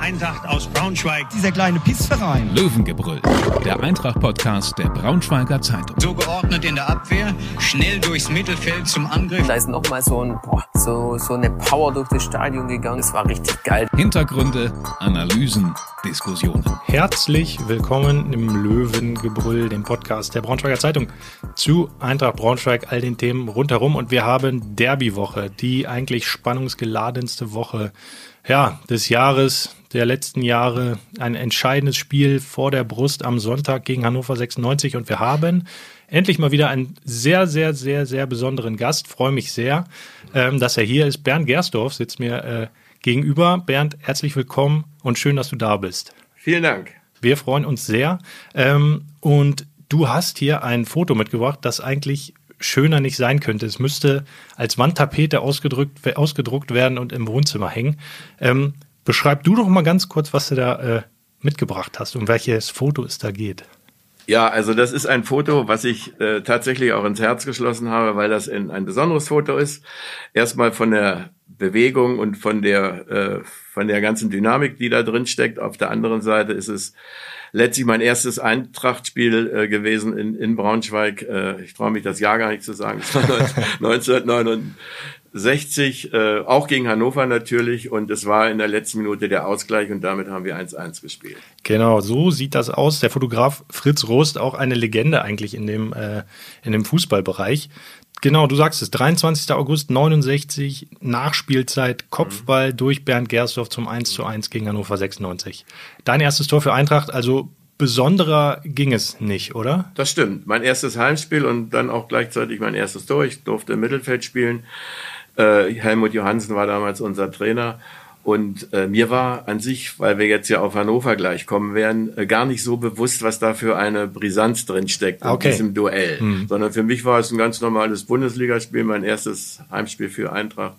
Eintracht aus Braunschweig. Dieser kleine Pissverein. Löwengebrüll, der Eintracht-Podcast der Braunschweiger Zeitung. So geordnet in der Abwehr, schnell durchs Mittelfeld zum Angriff. Da ist nochmal so, ein, boah, so, so eine Power durch das Stadion gegangen. Das war richtig geil. Hintergründe, Analysen, Diskussionen. Herzlich willkommen im Löwengebrüll, dem Podcast der Braunschweiger Zeitung zu Eintracht Braunschweig, all den Themen rundherum. Und wir haben Derbywoche, die eigentlich spannungsgeladenste Woche ja, des Jahres, der letzten Jahre. Ein entscheidendes Spiel vor der Brust am Sonntag gegen Hannover 96. Und wir haben endlich mal wieder einen sehr, sehr, sehr, sehr besonderen Gast. Freue mich sehr, ähm, dass er hier ist. Bernd Gersdorf sitzt mir äh, gegenüber. Bernd, herzlich willkommen und schön, dass du da bist. Vielen Dank. Wir freuen uns sehr. Ähm, und du hast hier ein Foto mitgebracht, das eigentlich schöner nicht sein könnte. Es müsste als Wandtapete ausgedrückt, ausgedruckt werden und im Wohnzimmer hängen. Ähm, beschreib du doch mal ganz kurz, was du da äh, mitgebracht hast und welches Foto es da geht. Ja, also das ist ein Foto, was ich äh, tatsächlich auch ins Herz geschlossen habe, weil das ein, ein besonderes Foto ist. Erstmal von der Bewegung und von der äh, von der ganzen Dynamik, die da drin steckt. Auf der anderen Seite ist es letztlich mein erstes Eintrachtspiel äh, gewesen in, in Braunschweig. Äh, ich traue mich das Jahr gar nicht zu sagen. Das war 1969, äh, auch gegen Hannover natürlich. Und es war in der letzten Minute der Ausgleich und damit haben wir 1-1 gespielt. Genau, so sieht das aus. Der Fotograf Fritz Rost, auch eine Legende eigentlich in dem, äh, in dem Fußballbereich. Genau, du sagst es, 23. August 69, Nachspielzeit, Kopfball mhm. durch Bernd Gersdorf zum 1 zu 1 gegen Hannover 96. Dein erstes Tor für Eintracht, also besonderer ging es nicht, oder? Das stimmt. Mein erstes Heimspiel und dann auch gleichzeitig mein erstes Tor. Ich durfte im Mittelfeld spielen. Äh, Helmut Johansen war damals unser Trainer und äh, mir war an sich, weil wir jetzt ja auf Hannover gleich kommen werden, äh, gar nicht so bewusst, was da für eine Brisanz drin steckt okay. in diesem Duell. Hm. Sondern für mich war es ein ganz normales Bundesligaspiel, mein erstes Heimspiel für Eintracht.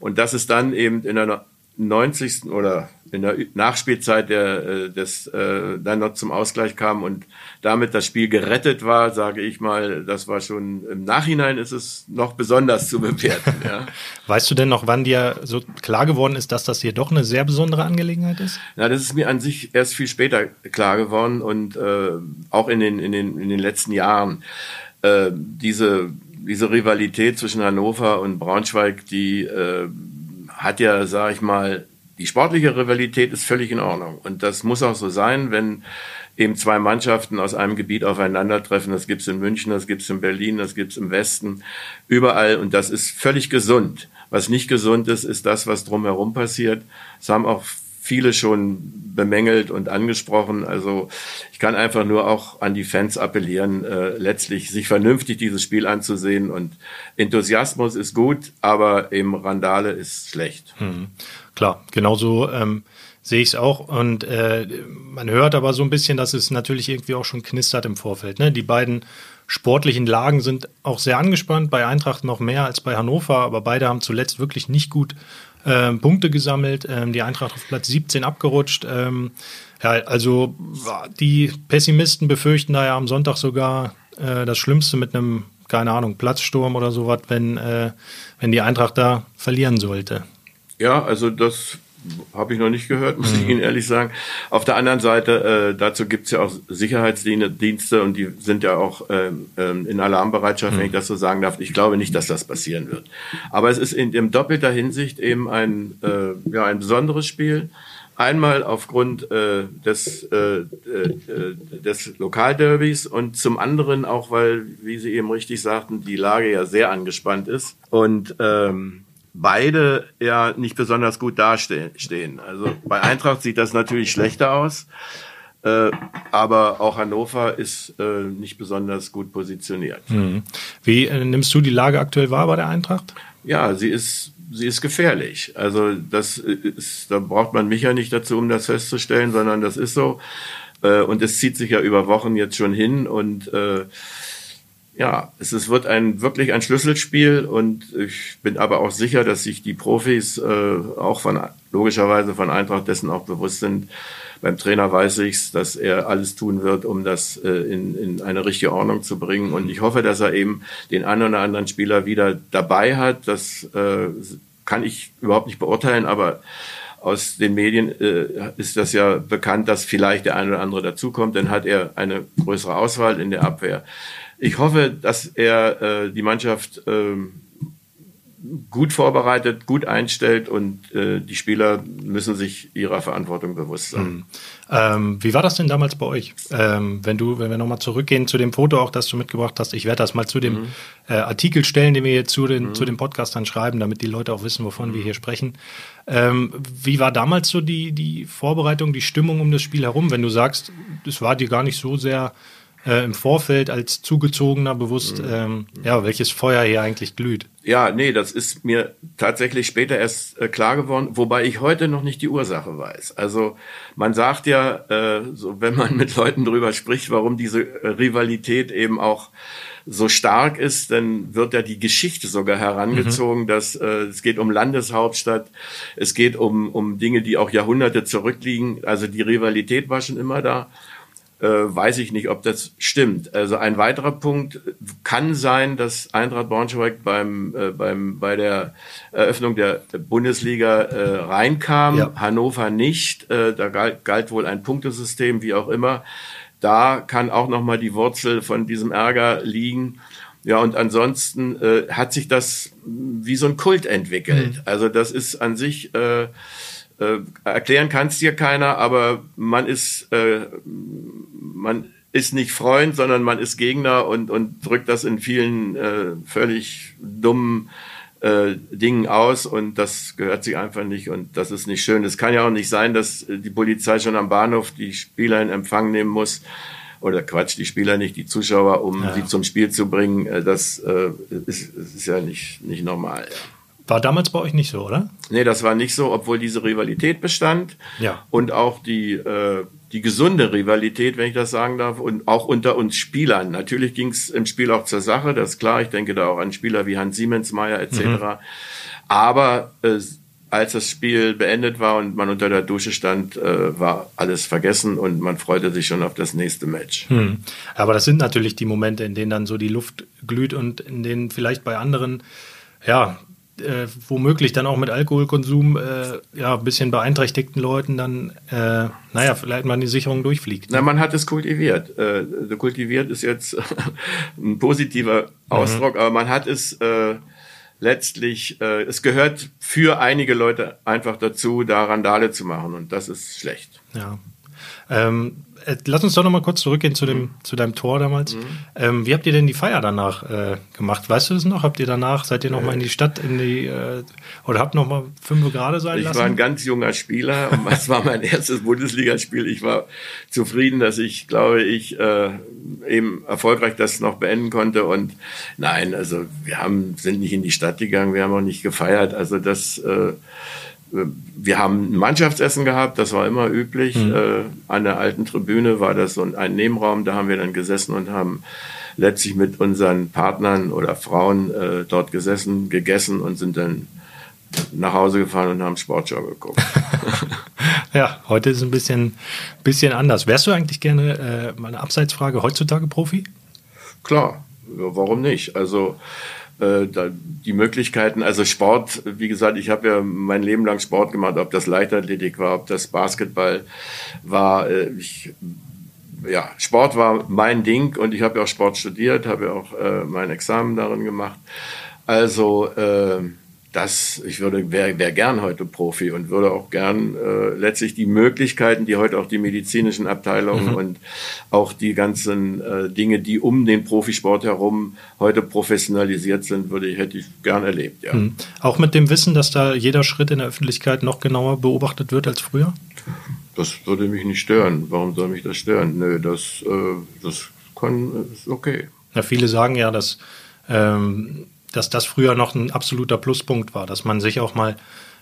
Und das ist dann eben in der 90. oder in der Nachspielzeit der, äh, des, äh, dann noch zum Ausgleich kam und damit das Spiel gerettet war, sage ich mal, das war schon im Nachhinein ist es noch besonders zu bewerten. Ja. weißt du denn noch, wann dir so klar geworden ist, dass das hier doch eine sehr besondere Angelegenheit ist? Na, das ist mir an sich erst viel später klar geworden und äh, auch in den, in, den, in den letzten Jahren. Äh, diese, diese Rivalität zwischen Hannover und Braunschweig, die äh, hat ja, sag ich mal, die sportliche Rivalität ist völlig in Ordnung. Und das muss auch so sein, wenn eben zwei Mannschaften aus einem Gebiet aufeinandertreffen. Das gibt's in München, das gibt's in Berlin, das gibt's im Westen, überall. Und das ist völlig gesund. Was nicht gesund ist, ist das, was drumherum passiert. Es haben auch viele schon bemängelt und angesprochen. Also ich kann einfach nur auch an die Fans appellieren, äh, letztlich sich vernünftig dieses Spiel anzusehen. Und Enthusiasmus ist gut, aber eben Randale ist schlecht. Hm. Klar, genauso ähm, sehe ich es auch. Und äh, man hört aber so ein bisschen, dass es natürlich irgendwie auch schon knistert im Vorfeld. Ne? Die beiden sportlichen Lagen sind auch sehr angespannt, bei Eintracht noch mehr als bei Hannover, aber beide haben zuletzt wirklich nicht gut äh, Punkte gesammelt. Ähm, die Eintracht auf Platz 17 abgerutscht. Ähm, ja, also die Pessimisten befürchten da ja am Sonntag sogar äh, das Schlimmste mit einem, keine Ahnung, Platzsturm oder sowas, wenn, äh, wenn die Eintracht da verlieren sollte. Ja, also das habe ich noch nicht gehört, muss ich mhm. Ihnen ehrlich sagen. Auf der anderen Seite, äh, dazu gibt es ja auch Sicherheitsdienste und die sind ja auch ähm, ähm, in Alarmbereitschaft, mhm. wenn ich das so sagen darf. Ich glaube nicht, dass das passieren wird. Aber es ist in, in doppelter Hinsicht eben ein, äh, ja, ein besonderes Spiel. Einmal aufgrund äh, des, äh, äh, des Lokalderbys und zum anderen auch, weil, wie Sie eben richtig sagten, die Lage ja sehr angespannt ist. Und ähm, beide ja nicht besonders gut dastehen. Also bei Eintracht sieht das natürlich schlechter aus, äh, aber auch Hannover ist äh, nicht besonders gut positioniert. Mhm. Wie äh, nimmst du die Lage aktuell wahr bei der Eintracht? Ja, sie ist sie ist gefährlich. Also das ist, da braucht man mich ja nicht dazu, um das festzustellen, sondern das ist so. Äh, und es zieht sich ja über Wochen jetzt schon hin und äh, ja, es ist, wird ein wirklich ein Schlüsselspiel und ich bin aber auch sicher, dass sich die Profis äh, auch von logischerweise von Eintracht dessen auch bewusst sind. Beim Trainer weiß ich dass er alles tun wird, um das äh, in, in eine richtige Ordnung zu bringen. Und ich hoffe, dass er eben den einen oder anderen Spieler wieder dabei hat. Das äh, kann ich überhaupt nicht beurteilen, aber aus den Medien äh, ist das ja bekannt, dass vielleicht der eine oder andere dazukommt. Dann hat er eine größere Auswahl in der Abwehr. Ich hoffe, dass er äh, die Mannschaft äh, gut vorbereitet, gut einstellt und äh, die Spieler müssen sich ihrer Verantwortung bewusst sein. Mhm. Ähm, wie war das denn damals bei euch? Ähm, wenn du, wenn wir nochmal zurückgehen zu dem Foto auch, das du mitgebracht hast, ich werde das mal zu dem mhm. äh, Artikel stellen, den wir jetzt zu den, mhm. zu dem Podcast dann schreiben, damit die Leute auch wissen, wovon wir mhm. hier sprechen. Ähm, wie war damals so die, die Vorbereitung, die Stimmung um das Spiel herum, wenn du sagst, es war dir gar nicht so sehr äh, im Vorfeld als Zugezogener bewusst, mhm. ähm, ja, welches Feuer hier eigentlich glüht. Ja, nee, das ist mir tatsächlich später erst äh, klar geworden, wobei ich heute noch nicht die Ursache weiß. Also man sagt ja, äh, so wenn man mit Leuten drüber spricht, warum diese äh, Rivalität eben auch so stark ist, dann wird ja die Geschichte sogar herangezogen, mhm. dass äh, es geht um Landeshauptstadt, es geht um, um Dinge, die auch Jahrhunderte zurückliegen. Also die Rivalität war schon immer da äh, weiß ich nicht, ob das stimmt. Also ein weiterer Punkt kann sein, dass Eintracht Braunschweig beim, äh, beim, bei der Eröffnung der Bundesliga äh, reinkam, ja. Hannover nicht. Äh, da galt, galt wohl ein Punktesystem, wie auch immer. Da kann auch nochmal die Wurzel von diesem Ärger liegen. Ja, und ansonsten äh, hat sich das wie so ein Kult entwickelt. Mhm. Also das ist an sich äh, äh, erklären kann es dir keiner, aber man ist, äh, man ist nicht Freund, sondern man ist Gegner und, und drückt das in vielen äh, völlig dummen äh, Dingen aus und das gehört sich einfach nicht und das ist nicht schön. Es kann ja auch nicht sein, dass die Polizei schon am Bahnhof die Spieler in Empfang nehmen muss oder Quatsch, die Spieler nicht, die Zuschauer, um ja. sie zum Spiel zu bringen. Äh, das äh, ist, ist ja nicht, nicht normal. Ja. War damals bei euch nicht so, oder? Nee, das war nicht so, obwohl diese Rivalität bestand. Ja. Und auch die, äh, die gesunde Rivalität, wenn ich das sagen darf, und auch unter uns Spielern. Natürlich ging es im Spiel auch zur Sache, das ist klar. Ich denke da auch an Spieler wie Hans Siemensmeier etc. Mhm. Aber äh, als das Spiel beendet war und man unter der Dusche stand, äh, war alles vergessen und man freute sich schon auf das nächste Match. Hm. Aber das sind natürlich die Momente, in denen dann so die Luft glüht und in denen vielleicht bei anderen ja, äh, womöglich dann auch mit Alkoholkonsum äh, ja ein bisschen beeinträchtigten Leuten dann, äh, naja, vielleicht mal die Sicherung durchfliegt. Na, man hat es kultiviert. Äh, kultiviert ist jetzt ein positiver Ausdruck, mhm. aber man hat es äh, letztlich, äh, es gehört für einige Leute einfach dazu, da Randale zu machen und das ist schlecht. Ja. Ähm, äh, lass uns doch noch mal kurz zurückgehen zu, dem, mhm. zu deinem Tor damals. Mhm. Ähm, wie habt ihr denn die Feier danach äh, gemacht? Weißt du das noch? Habt ihr danach, seid ihr noch mal in die Stadt, in die, äh, oder habt noch mal fünf Grad sein ich lassen? Ich war ein ganz junger Spieler und das war mein erstes Bundesligaspiel. Ich war zufrieden, dass ich, glaube ich, äh, eben erfolgreich das noch beenden konnte und nein, also wir haben, sind nicht in die Stadt gegangen, wir haben auch nicht gefeiert. Also das, äh, wir haben ein Mannschaftsessen gehabt, das war immer üblich. Mhm. Äh, an der alten Tribüne war das so ein Nebenraum, da haben wir dann gesessen und haben letztlich mit unseren Partnern oder Frauen äh, dort gesessen, gegessen und sind dann nach Hause gefahren und haben Sportschau geguckt. ja, heute ist es ein bisschen, bisschen anders. Wärst du eigentlich gerne, äh, mal eine Abseitsfrage, heutzutage Profi? Klar, warum nicht? Also die Möglichkeiten, also Sport, wie gesagt, ich habe ja mein Leben lang Sport gemacht, ob das Leichtathletik war, ob das Basketball war. Äh, ich, ja, Sport war mein Ding und ich habe ja auch Sport studiert, habe ja auch äh, mein Examen darin gemacht. Also äh, das, ich würde, wäre wär gern heute Profi und würde auch gern äh, letztlich die Möglichkeiten, die heute auch die medizinischen Abteilungen mhm. und auch die ganzen äh, Dinge, die um den Profisport herum heute professionalisiert sind, würde ich, hätte ich gern erlebt, ja. Mhm. Auch mit dem Wissen, dass da jeder Schritt in der Öffentlichkeit noch genauer beobachtet wird als früher? Das würde mich nicht stören. Warum soll mich das stören? Nö, das, äh, das kann, ist okay. Ja, viele sagen ja, dass ähm, dass das früher noch ein absoluter Pluspunkt war, dass man sich auch mal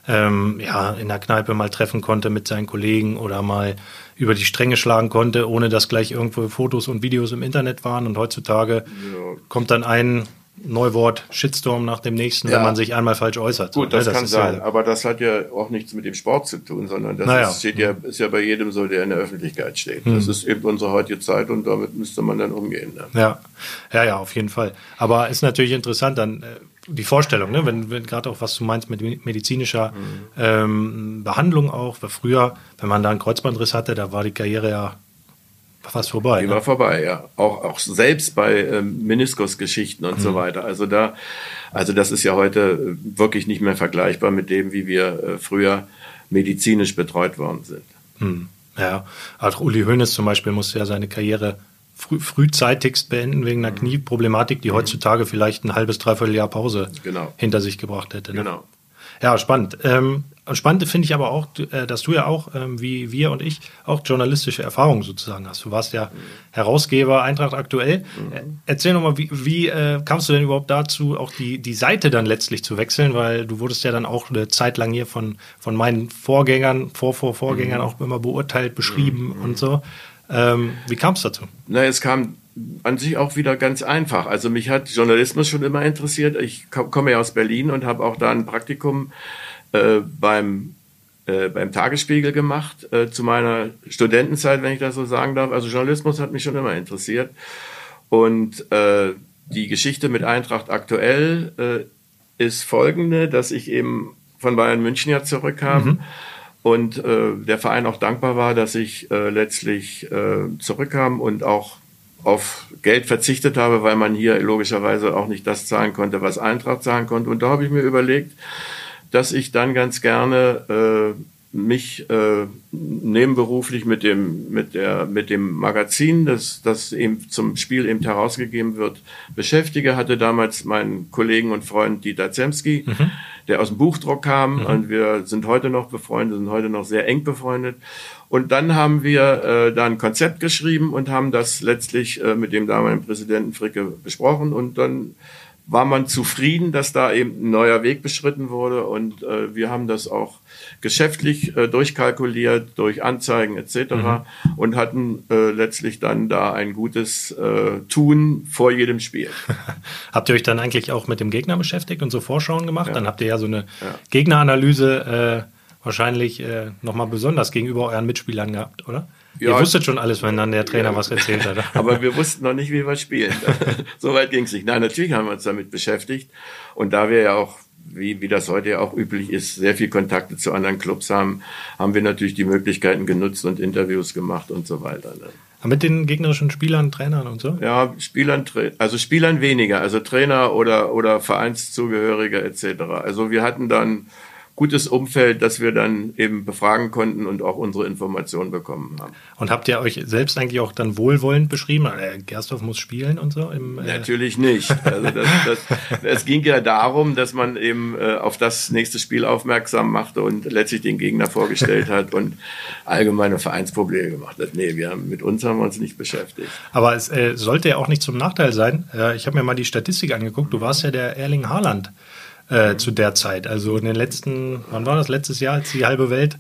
ähm, ja, in der Kneipe mal treffen konnte mit seinen Kollegen oder mal über die Stränge schlagen konnte, ohne dass gleich irgendwo Fotos und Videos im Internet waren. Und heutzutage ja. kommt dann ein Neuwort Shitstorm nach dem nächsten, ja. wenn man sich einmal falsch äußert. Gut, das, ne? das kann sein, ja, aber das hat ja auch nichts mit dem Sport zu tun, sondern das naja. ist, steht ja, ist ja bei jedem so, der in der Öffentlichkeit steht. Hm. Das ist eben unsere heutige Zeit und damit müsste man dann umgehen. Ne? Ja. ja, ja, auf jeden Fall. Aber ist natürlich interessant, dann äh, die Vorstellung, ne? wenn, wenn gerade auch was du meinst mit medizinischer mhm. ähm, Behandlung auch, weil früher, wenn man da einen Kreuzbandriss hatte, da war die Karriere ja fast vorbei. Die ne? war vorbei, ja. Auch, auch selbst bei ähm, Meniskusgeschichten und mhm. so weiter. Also da, also das ist ja heute äh, wirklich nicht mehr vergleichbar mit dem, wie wir äh, früher medizinisch betreut worden sind. Mhm. Ja, auch Uli Hoeneß zum Beispiel musste ja seine Karriere früh, frühzeitigst beenden wegen einer mhm. Knieproblematik, die mhm. heutzutage vielleicht ein halbes, dreiviertel Jahr Pause genau. hinter sich gebracht hätte. Ne? Genau. Ja, spannend. Ähm, spannend finde ich aber auch, äh, dass du ja auch, ähm, wie wir und ich, auch journalistische Erfahrungen sozusagen hast. Du warst ja mhm. Herausgeber Eintracht aktuell. Mhm. Äh, erzähl nochmal, wie, wie äh, kamst du denn überhaupt dazu, auch die, die Seite dann letztlich zu wechseln? Weil du wurdest ja dann auch eine Zeit lang hier von, von meinen Vorgängern, Vor, Vor, Vorgängern mhm. auch immer beurteilt, beschrieben mhm. und so. Ähm, wie kam es dazu? Na, es kam an sich auch wieder ganz einfach. Also mich hat Journalismus schon immer interessiert. Ich komme ja aus Berlin und habe auch da ein Praktikum äh, beim äh, beim Tagesspiegel gemacht äh, zu meiner Studentenzeit, wenn ich das so sagen darf. Also Journalismus hat mich schon immer interessiert und äh, die Geschichte mit Eintracht aktuell äh, ist folgende, dass ich eben von Bayern München ja zurückkam. Mhm und äh, der Verein auch dankbar war, dass ich äh, letztlich äh, zurückkam und auch auf Geld verzichtet habe, weil man hier logischerweise auch nicht das zahlen konnte, was Eintracht zahlen konnte. Und da habe ich mir überlegt, dass ich dann ganz gerne äh, mich äh, nebenberuflich mit dem mit der mit dem Magazin, das das eben zum Spiel eben herausgegeben wird, beschäftige. Hatte damals meinen Kollegen und Freund Dieter Zemski, mhm. der aus dem Buchdruck kam, mhm. und wir sind heute noch befreundet, sind heute noch sehr eng befreundet. Und dann haben wir äh, da ein Konzept geschrieben und haben das letztlich äh, mit dem damaligen Präsidenten Fricke besprochen und dann war man zufrieden, dass da eben ein neuer Weg beschritten wurde und äh, wir haben das auch geschäftlich äh, durchkalkuliert durch Anzeigen etc. Mhm. und hatten äh, letztlich dann da ein gutes äh, Tun vor jedem Spiel. habt ihr euch dann eigentlich auch mit dem Gegner beschäftigt und so Vorschauen gemacht? Ja. Dann habt ihr ja so eine ja. Gegneranalyse äh, wahrscheinlich äh, nochmal besonders gegenüber euren Mitspielern gehabt, oder? Ja, Ihr wusstet schon alles, wenn dann der Trainer ja, was erzählt hat. Aber wir wussten noch nicht, wie wir spielen. so weit ging es nicht. Nein, natürlich haben wir uns damit beschäftigt. Und da wir ja auch, wie, wie das heute ja auch üblich ist, sehr viel Kontakte zu anderen Clubs haben, haben wir natürlich die Möglichkeiten genutzt und Interviews gemacht und so weiter. Ne? Mit den gegnerischen Spielern, Trainern und so? Ja, Spielern, also Spielern weniger, also Trainer oder, oder Vereinszugehörige etc. Also wir hatten dann gutes Umfeld, das wir dann eben befragen konnten und auch unsere Informationen bekommen haben. Und habt ihr euch selbst eigentlich auch dann wohlwollend beschrieben? Äh, Gerstorf muss spielen und so? Im, äh Natürlich nicht. Also das, das, es ging ja darum, dass man eben äh, auf das nächste Spiel aufmerksam machte und letztlich den Gegner vorgestellt hat und allgemeine Vereinsprobleme gemacht hat. Nee, wir haben, mit uns haben wir uns nicht beschäftigt. Aber es äh, sollte ja auch nicht zum Nachteil sein. ich habe mir mal die Statistik angeguckt. Du warst ja der Erling Haaland äh, zu der Zeit. Also in den letzten, wann war das, letztes Jahr, als die halbe Welt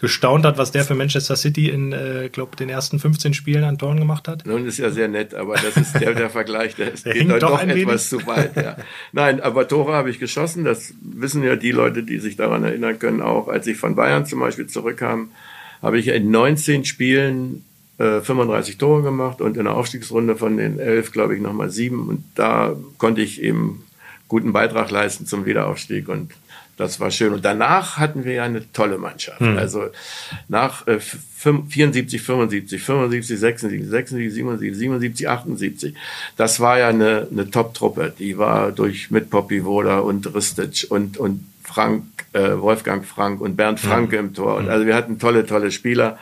gestaunt hat, was der für Manchester City in, äh, glaube den ersten 15 Spielen an Toren gemacht hat. Nun ist ja sehr nett, aber das ist der, der Vergleich, der, der geht doch, doch etwas zu weit. Ja. Nein, aber Tore habe ich geschossen, das wissen ja die Leute, die sich daran erinnern können, auch als ich von Bayern zum Beispiel zurückkam, habe ich in 19 Spielen äh, 35 Tore gemacht und in der Aufstiegsrunde von den 11, glaube ich, nochmal sieben und da konnte ich eben guten Beitrag leisten zum Wiederaufstieg und das war schön. Und danach hatten wir ja eine tolle Mannschaft. Mhm. Also nach äh, 74, 75, 75, 76, 76, 77, 77, 78. Das war ja eine, eine Top-Truppe. Die war durch mit Poppy Woda und Ristic und, und Frank, äh, Wolfgang Frank und Bernd Franke mhm. im Tor. Und also wir hatten tolle, tolle Spieler.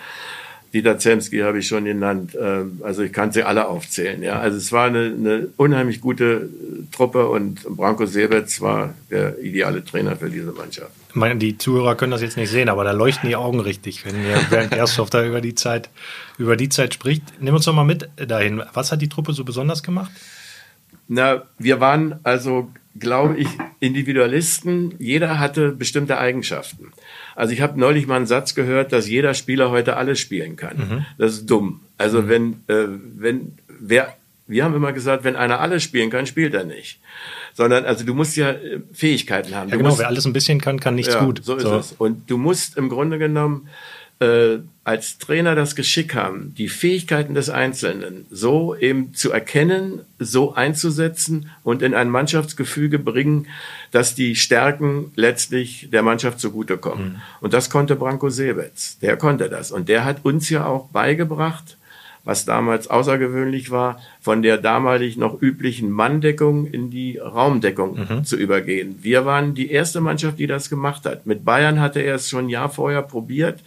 Dieter Zemski habe ich schon genannt. Ähm, also ich kann sie alle aufzählen. Ja, also es war eine, eine unheimlich gute Truppe und Branko Sebetz war der ideale Trainer für diese Mannschaft. Ich meine, die Zuhörer können das jetzt nicht sehen, aber da leuchten die Augen richtig, wenn ihr Bernd Gersthoff da über die Zeit über die Zeit spricht. Nimm uns doch mal mit dahin. Was hat die Truppe so besonders gemacht? Na, wir waren also, glaube ich, Individualisten. Jeder hatte bestimmte Eigenschaften. Also ich habe neulich mal einen Satz gehört, dass jeder Spieler heute alles spielen kann. Mhm. Das ist dumm. Also mhm. wenn, äh, wenn wer wir haben immer gesagt, wenn einer alles spielen kann, spielt er nicht. Sondern, also du musst ja äh, Fähigkeiten haben. Ja, du genau, musst, wer alles ein bisschen kann, kann nichts ja, gut. So ist es. Und du musst im Grunde genommen äh, als Trainer das Geschick haben, die Fähigkeiten des Einzelnen so eben zu erkennen, so einzusetzen und in ein Mannschaftsgefüge bringen, dass die Stärken letztlich der Mannschaft zugutekommen. Mhm. Und das konnte Branko Sebetz. Der konnte das. Und der hat uns ja auch beigebracht, was damals außergewöhnlich war, von der damalig noch üblichen Manndeckung in die Raumdeckung mhm. zu übergehen. Wir waren die erste Mannschaft, die das gemacht hat. Mit Bayern hatte er es schon ein Jahr vorher probiert.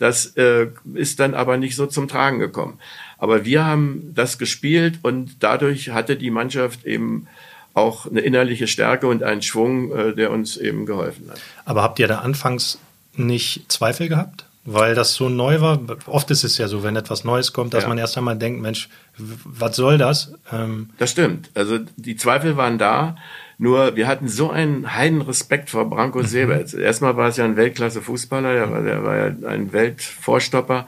Das äh, ist dann aber nicht so zum Tragen gekommen. Aber wir haben das gespielt und dadurch hatte die Mannschaft eben auch eine innerliche Stärke und einen Schwung, äh, der uns eben geholfen hat. Aber habt ihr da anfangs nicht Zweifel gehabt? Weil das so neu war. Oft ist es ja so, wenn etwas Neues kommt, dass ja. man erst einmal denkt, Mensch, was soll das? Ähm das stimmt. Also die Zweifel waren da. Nur wir hatten so einen heiden Respekt vor Branko mhm. Seberts. Erstmal war es ja ein Weltklasse-Fußballer, der war, der war ja ein Weltvorstopper.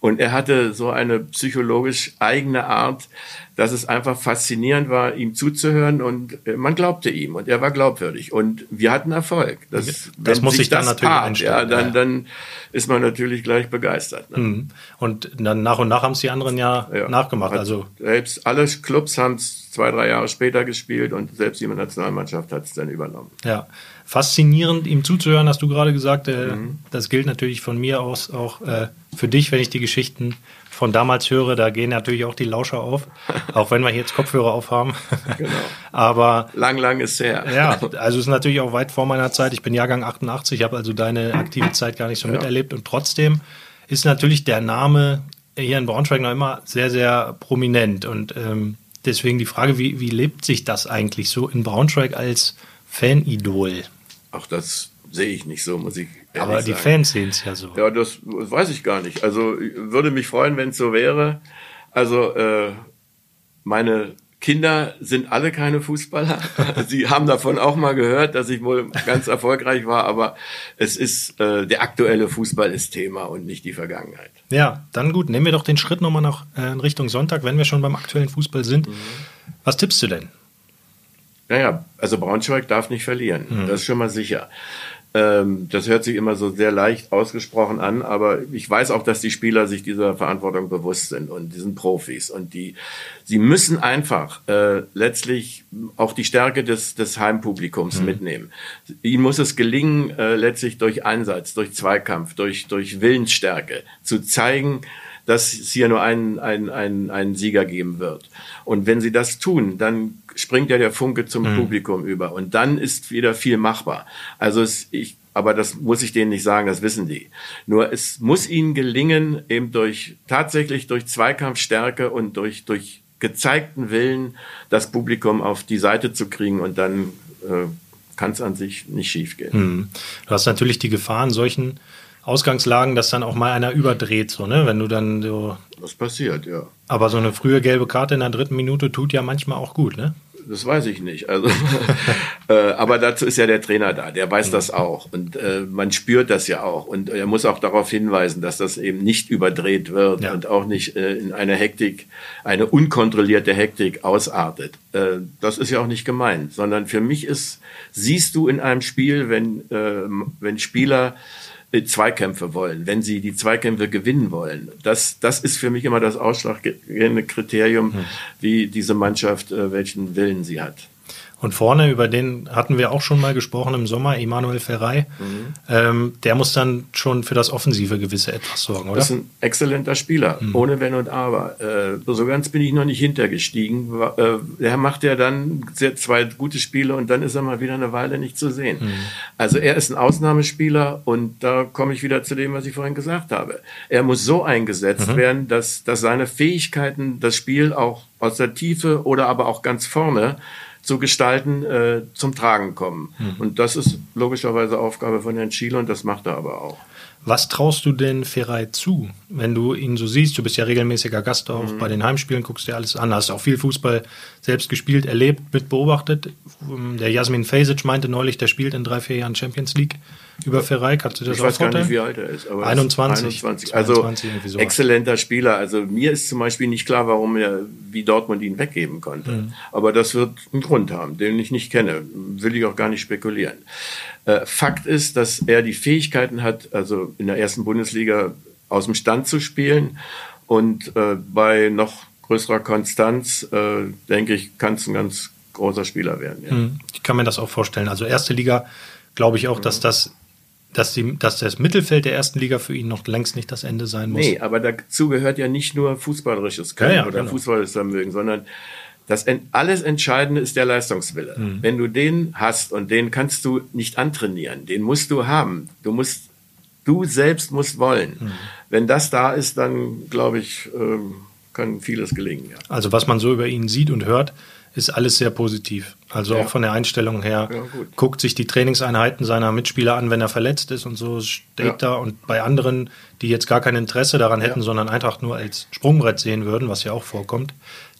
Und er hatte so eine psychologisch eigene Art, dass es einfach faszinierend war, ihm zuzuhören und man glaubte ihm und er war glaubwürdig und wir hatten Erfolg. Das, das muss sich dann natürlich paart, einstellen. Ja, dann, dann ist man natürlich gleich begeistert. Ne? Mhm. Und dann nach und nach haben es die anderen ja, ja nachgemacht. Also selbst alle Clubs haben es zwei, drei Jahre später gespielt und selbst die Nationalmannschaft hat es dann übernommen. Ja, faszinierend, ihm zuzuhören, hast du gerade gesagt. Äh, mhm. Das gilt natürlich von mir aus auch äh, für dich, wenn ich die Geschichten von damals höre, da gehen natürlich auch die Lauscher auf, auch wenn wir jetzt Kopfhörer aufhaben. Genau. Aber lang, lang ist her. Ja, also ist natürlich auch weit vor meiner Zeit. Ich bin Jahrgang 88, habe also deine aktive Zeit gar nicht so ja. miterlebt und trotzdem ist natürlich der Name hier in Braunschweig noch immer sehr, sehr prominent und ähm, deswegen die Frage, wie, wie lebt sich das eigentlich so in Braunschweig als Fanidol? Auch das sehe ich nicht so, muss ich aber die Fans sehen es ja so. Ja, das, das, weiß ich gar nicht. Also würde mich freuen, wenn es so wäre. Also äh, meine Kinder sind alle keine Fußballer. Sie haben davon auch mal gehört, dass ich wohl ganz erfolgreich war, aber es ist äh, der aktuelle Fußball ist Thema und nicht die Vergangenheit. Ja, dann gut. Nehmen wir doch den Schritt nochmal nach äh, in Richtung Sonntag, wenn wir schon beim aktuellen Fußball sind. Mhm. Was tippst du denn? Naja, also Braunschweig darf nicht verlieren. Mhm. Das ist schon mal sicher. Ähm, das hört sich immer so sehr leicht ausgesprochen an, aber ich weiß auch, dass die Spieler sich dieser Verantwortung bewusst sind und die sind Profis und die, sie müssen einfach äh, letztlich auch die Stärke des, des Heimpublikums mhm. mitnehmen. Ihnen muss es gelingen, äh, letztlich durch Einsatz, durch Zweikampf, durch, durch Willensstärke zu zeigen, dass es hier nur einen, einen, einen, einen Sieger geben wird. Und wenn sie das tun, dann springt ja der Funke zum mhm. Publikum über und dann ist wieder viel machbar. Also es, ich, aber das muss ich denen nicht sagen, das wissen die. Nur es muss ihnen gelingen, eben durch tatsächlich durch Zweikampfstärke und durch durch gezeigten Willen das Publikum auf die Seite zu kriegen und dann äh, kann es an sich nicht schiefgehen. Mhm. Du hast natürlich die Gefahr in solchen Ausgangslagen, dass dann auch mal einer überdreht, so, ne? Wenn du dann so. Das passiert, ja. Aber so eine frühe gelbe Karte in der dritten Minute tut ja manchmal auch gut, ne? Das weiß ich nicht. Also, äh, aber dazu ist ja der Trainer da, der weiß mhm. das auch. Und äh, man spürt das ja auch. Und er muss auch darauf hinweisen, dass das eben nicht überdreht wird ja. und auch nicht äh, in eine Hektik, eine unkontrollierte Hektik ausartet. Äh, das ist ja auch nicht gemeint, sondern für mich ist, siehst du in einem Spiel, wenn, äh, wenn Spieler Zweikämpfe wollen, wenn sie die Zweikämpfe gewinnen wollen. Das, das ist für mich immer das ausschlaggebende Kriterium, hm. wie diese Mannschaft, äh, welchen Willen sie hat. Und vorne, über den hatten wir auch schon mal gesprochen im Sommer, Emanuel Ferrei. Mhm. Ähm, der muss dann schon für das offensive gewisse etwas sorgen, oder? Das ist ein exzellenter Spieler, mhm. ohne Wenn und Aber. Äh, so ganz bin ich noch nicht hintergestiegen. Äh, der macht ja dann zwei gute Spiele und dann ist er mal wieder eine Weile nicht zu sehen. Mhm. Also er ist ein Ausnahmespieler und da komme ich wieder zu dem, was ich vorhin gesagt habe. Er muss so eingesetzt mhm. werden, dass, dass seine Fähigkeiten das Spiel auch aus der Tiefe oder aber auch ganz vorne zu gestalten, äh, zum Tragen kommen. Mhm. Und das ist logischerweise Aufgabe von Herrn Schiele und das macht er aber auch. Was traust du denn Ferrei zu, wenn du ihn so siehst? Du bist ja regelmäßiger Gast auch mhm. bei den Heimspielen, guckst dir alles an, hast auch viel Fußball selbst gespielt, erlebt, mit beobachtet. Der Jasmin Fesic meinte neulich, der spielt in drei, vier Jahren Champions League über Ferrei. Kannst du das ich weiß gar nicht, wie alt er ist. 21. 21. Also 22, exzellenter Spieler. Also mir ist zum Beispiel nicht klar, warum er, wie Dortmund ihn weggeben konnte. Mhm. Aber das wird einen Grund haben, den ich nicht kenne. Will ich auch gar nicht spekulieren. Äh, Fakt ist, dass er die Fähigkeiten hat, also in der ersten Bundesliga aus dem Stand zu spielen und äh, bei noch größerer Konstanz, äh, denke ich, kann es ein ganz großer Spieler werden. Ja. Hm, ich kann mir das auch vorstellen. Also erste Liga, glaube ich auch, dass mhm. das dass, die, dass das Mittelfeld der ersten Liga für ihn noch längst nicht das Ende sein muss. Nee, aber dazu gehört ja nicht nur fußballerisches Können ja, ja, oder genau. fußballerisches Vermögen, sondern das alles Entscheidende ist der Leistungswille. Mhm. Wenn du den hast und den kannst du nicht antrainieren, den musst du haben. Du musst, du selbst musst wollen. Mhm. Wenn das da ist, dann glaube ich, ähm, kann vieles gelingen. Ja. Also was man so über ihn sieht und hört, ist alles sehr positiv. Also ja. auch von der Einstellung her. Ja, guckt sich die Trainingseinheiten seiner Mitspieler an, wenn er verletzt ist und so steht ja. da. Und bei anderen, die jetzt gar kein Interesse daran hätten, sondern einfach nur als Sprungbrett sehen würden, was ja auch vorkommt,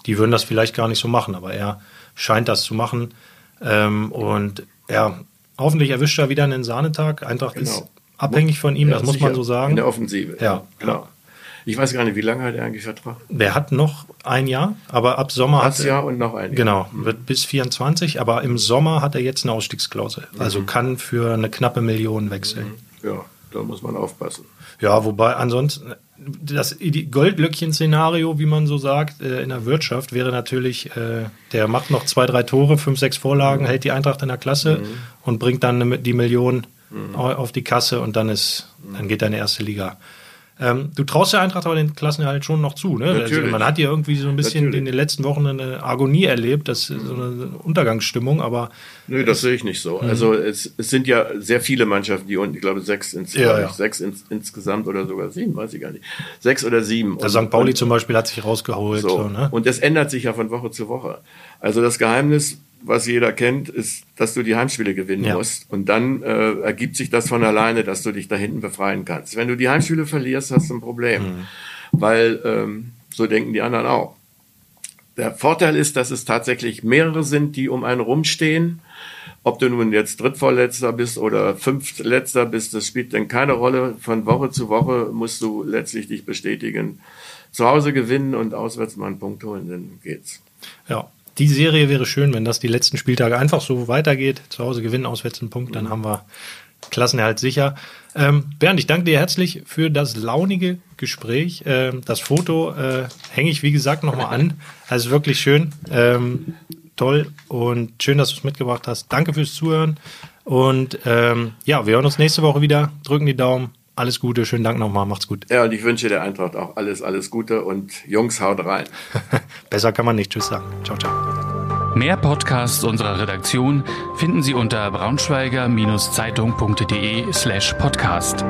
die würden das vielleicht gar nicht so machen, aber er scheint das zu machen. Ähm, und ja, hoffentlich erwischt er wieder einen Sahnetag. Eintracht genau. ist abhängig von ihm, ja, das muss man so sagen. In der Offensive. Ja, klar. Ich weiß gar nicht, wie lange hat er eigentlich Vertrag? Der hat noch ein Jahr, aber ab Sommer hat er. Jahr und noch ein Jahr. Genau, wird bis 24, aber im Sommer hat er jetzt eine Ausstiegsklausel. Also mhm. kann für eine knappe Million wechseln. Mhm. Ja, da muss man aufpassen. Ja, wobei ansonsten das Goldlöckchen-Szenario, wie man so sagt, äh, in der Wirtschaft wäre natürlich, äh, der macht noch zwei, drei Tore, fünf, sechs Vorlagen, mhm. hält die Eintracht in der Klasse mhm. und bringt dann die Million mhm. auf die Kasse und dann ist, dann geht deine erste Liga. Ähm, du traust der Eintracht aber den Klassen halt schon noch zu. Ne? Also man hat ja irgendwie so ein bisschen Natürlich. in den letzten Wochen eine Agonie erlebt, das so eine Untergangsstimmung, aber. Nö, das sehe ich nicht so. Mhm. Also es, es, sind ja sehr viele Mannschaften, die unten, ich glaube sechs, ins, ja, ja. sechs ins, insgesamt oder sogar sieben, weiß ich gar nicht. Sechs oder sieben. Der St. Pauli und, zum Beispiel hat sich rausgeholt. So. so ne? Und es ändert sich ja von Woche zu Woche. Also das Geheimnis was jeder kennt, ist, dass du die Heimspiele gewinnen ja. musst. Und dann äh, ergibt sich das von alleine, dass du dich da hinten befreien kannst. Wenn du die Heimspiele verlierst, hast du ein Problem. Mhm. Weil ähm, so denken die anderen auch. Der Vorteil ist, dass es tatsächlich mehrere sind, die um einen rumstehen. Ob du nun jetzt Drittvorletzter bist oder Fünftletzter bist, das spielt dann keine Rolle. Von Woche zu Woche musst du letztlich dich bestätigen. Zu Hause gewinnen und auswärts mal einen Punkt holen, dann geht's. Ja, die Serie wäre schön, wenn das die letzten Spieltage einfach so weitergeht. Zu Hause gewinnen, auswärts einen Punkt, dann mhm. haben wir Klassenerhalt sicher. Ähm, Bernd, ich danke dir herzlich für das launige Gespräch. Ähm, das Foto äh, hänge ich, wie gesagt, nochmal an. Also wirklich schön. Ähm, toll und schön, dass du es mitgebracht hast. Danke fürs Zuhören. Und ähm, ja, wir hören uns nächste Woche wieder. Drücken die Daumen. Alles Gute, schönen Dank nochmal, macht's gut. Ja, und ich wünsche der Eintracht auch alles, alles Gute und Jungs, haut rein. Besser kann man nicht. Tschüss sagen. Ciao, ciao. Mehr Podcasts unserer Redaktion finden Sie unter braunschweiger-zeitung.de slash podcast.